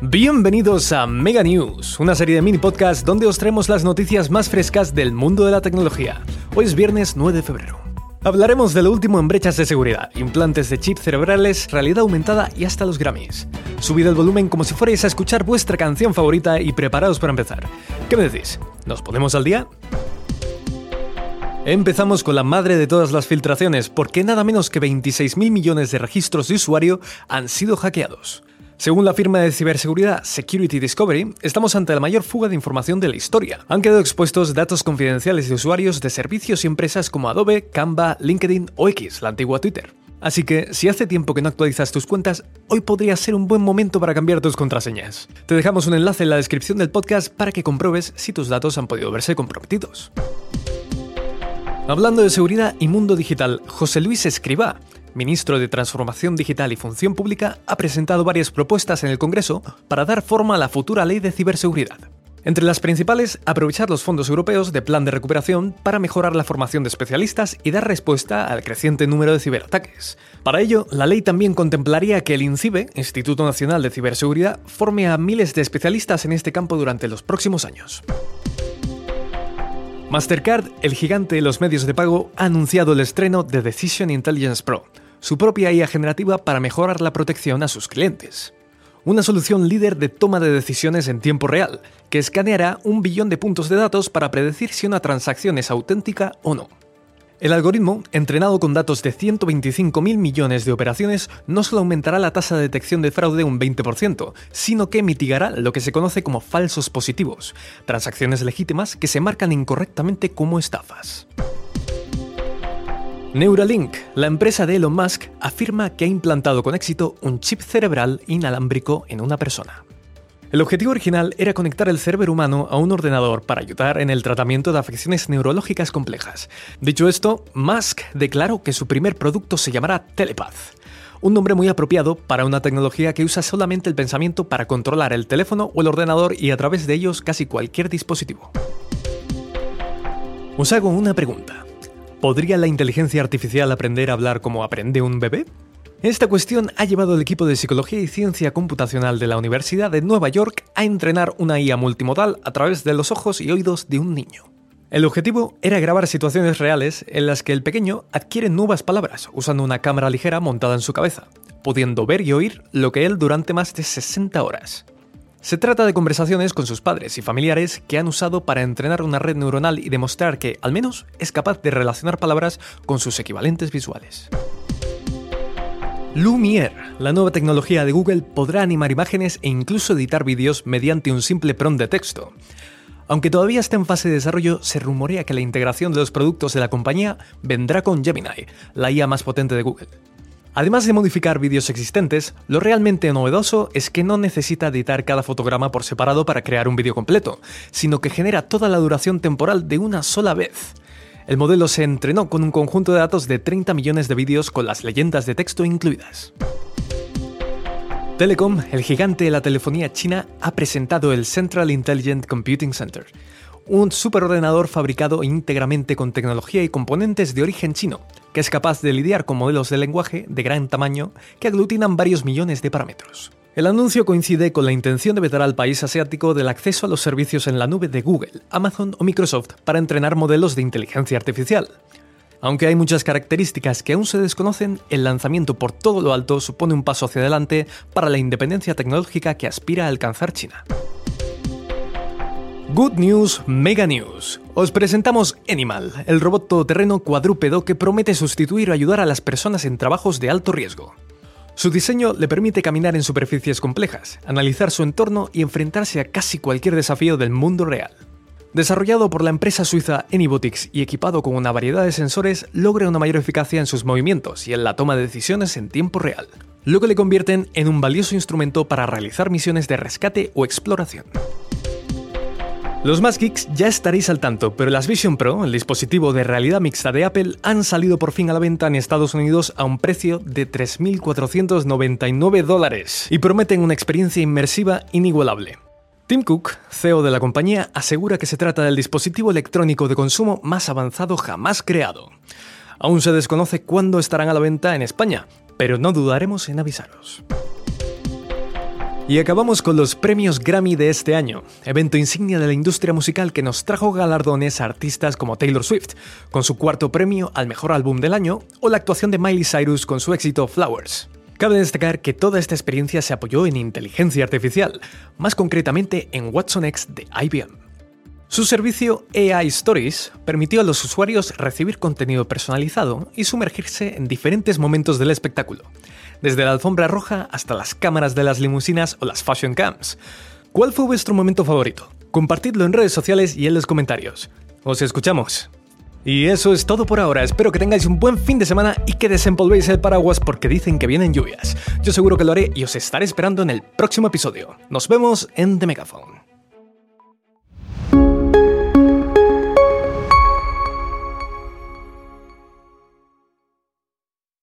Bienvenidos a Mega News, una serie de mini podcasts donde os traemos las noticias más frescas del mundo de la tecnología. Hoy es viernes 9 de febrero. Hablaremos de lo último en brechas de seguridad, implantes de chips cerebrales, realidad aumentada y hasta los Grammys. Subid el volumen como si fuerais a escuchar vuestra canción favorita y preparaos para empezar. ¿Qué me decís? ¿Nos ponemos al día? Empezamos con la madre de todas las filtraciones, porque nada menos que 26.000 millones de registros de usuario han sido hackeados. Según la firma de ciberseguridad Security Discovery, estamos ante la mayor fuga de información de la historia. Han quedado expuestos datos confidenciales de usuarios de servicios y empresas como Adobe, Canva, LinkedIn o X, la antigua Twitter. Así que, si hace tiempo que no actualizas tus cuentas, hoy podría ser un buen momento para cambiar tus contraseñas. Te dejamos un enlace en la descripción del podcast para que compruebes si tus datos han podido verse comprometidos. Hablando de seguridad y mundo digital, José Luis Escribá, ministro de Transformación Digital y Función Pública, ha presentado varias propuestas en el Congreso para dar forma a la futura ley de ciberseguridad. Entre las principales, aprovechar los fondos europeos de plan de recuperación para mejorar la formación de especialistas y dar respuesta al creciente número de ciberataques. Para ello, la ley también contemplaría que el INCIBE, Instituto Nacional de Ciberseguridad, forme a miles de especialistas en este campo durante los próximos años. Mastercard, el gigante de los medios de pago, ha anunciado el estreno de Decision Intelligence Pro, su propia IA generativa para mejorar la protección a sus clientes. Una solución líder de toma de decisiones en tiempo real, que escaneará un billón de puntos de datos para predecir si una transacción es auténtica o no. El algoritmo, entrenado con datos de 125.000 millones de operaciones, no solo aumentará la tasa de detección de fraude un 20%, sino que mitigará lo que se conoce como falsos positivos, transacciones legítimas que se marcan incorrectamente como estafas. Neuralink, la empresa de Elon Musk, afirma que ha implantado con éxito un chip cerebral inalámbrico en una persona. El objetivo original era conectar el cerebro humano a un ordenador para ayudar en el tratamiento de afecciones neurológicas complejas. Dicho esto, Musk declaró que su primer producto se llamará Telepath, un nombre muy apropiado para una tecnología que usa solamente el pensamiento para controlar el teléfono o el ordenador y a través de ellos casi cualquier dispositivo. Os hago una pregunta. ¿Podría la inteligencia artificial aprender a hablar como aprende un bebé? Esta cuestión ha llevado al equipo de Psicología y Ciencia Computacional de la Universidad de Nueva York a entrenar una IA multimodal a través de los ojos y oídos de un niño. El objetivo era grabar situaciones reales en las que el pequeño adquiere nuevas palabras usando una cámara ligera montada en su cabeza, pudiendo ver y oír lo que él durante más de 60 horas. Se trata de conversaciones con sus padres y familiares que han usado para entrenar una red neuronal y demostrar que, al menos, es capaz de relacionar palabras con sus equivalentes visuales. Lumiere, la nueva tecnología de Google, podrá animar imágenes e incluso editar vídeos mediante un simple prompt de texto. Aunque todavía está en fase de desarrollo, se rumorea que la integración de los productos de la compañía vendrá con Gemini, la IA más potente de Google. Además de modificar vídeos existentes, lo realmente novedoso es que no necesita editar cada fotograma por separado para crear un vídeo completo, sino que genera toda la duración temporal de una sola vez. El modelo se entrenó con un conjunto de datos de 30 millones de vídeos con las leyendas de texto incluidas. Telecom, el gigante de la telefonía china, ha presentado el Central Intelligent Computing Center, un superordenador fabricado íntegramente con tecnología y componentes de origen chino, que es capaz de lidiar con modelos de lenguaje de gran tamaño que aglutinan varios millones de parámetros. El anuncio coincide con la intención de vetar al país asiático del acceso a los servicios en la nube de Google, Amazon o Microsoft para entrenar modelos de inteligencia artificial. Aunque hay muchas características que aún se desconocen, el lanzamiento por todo lo alto supone un paso hacia adelante para la independencia tecnológica que aspira a alcanzar China. Good News, Mega News. Os presentamos Animal, el robot todoterreno cuadrúpedo que promete sustituir o ayudar a las personas en trabajos de alto riesgo. Su diseño le permite caminar en superficies complejas, analizar su entorno y enfrentarse a casi cualquier desafío del mundo real. Desarrollado por la empresa suiza Anybotics y equipado con una variedad de sensores, logra una mayor eficacia en sus movimientos y en la toma de decisiones en tiempo real, lo que le convierten en un valioso instrumento para realizar misiones de rescate o exploración. Los más geeks ya estaréis al tanto, pero las Vision Pro, el dispositivo de realidad mixta de Apple, han salido por fin a la venta en Estados Unidos a un precio de 3.499 dólares y prometen una experiencia inmersiva inigualable. Tim Cook, CEO de la compañía, asegura que se trata del dispositivo electrónico de consumo más avanzado jamás creado. Aún se desconoce cuándo estarán a la venta en España, pero no dudaremos en avisaros. Y acabamos con los premios Grammy de este año, evento insignia de la industria musical que nos trajo galardones a artistas como Taylor Swift, con su cuarto premio al mejor álbum del año, o la actuación de Miley Cyrus con su éxito Flowers. Cabe destacar que toda esta experiencia se apoyó en inteligencia artificial, más concretamente en Watson X de IBM. Su servicio AI Stories permitió a los usuarios recibir contenido personalizado y sumergirse en diferentes momentos del espectáculo, desde la alfombra roja hasta las cámaras de las limusinas o las fashion cams. ¿Cuál fue vuestro momento favorito? Compartidlo en redes sociales y en los comentarios. Os escuchamos. Y eso es todo por ahora, espero que tengáis un buen fin de semana y que desempolvéis el paraguas porque dicen que vienen lluvias. Yo seguro que lo haré y os estaré esperando en el próximo episodio. Nos vemos en The Megaphone.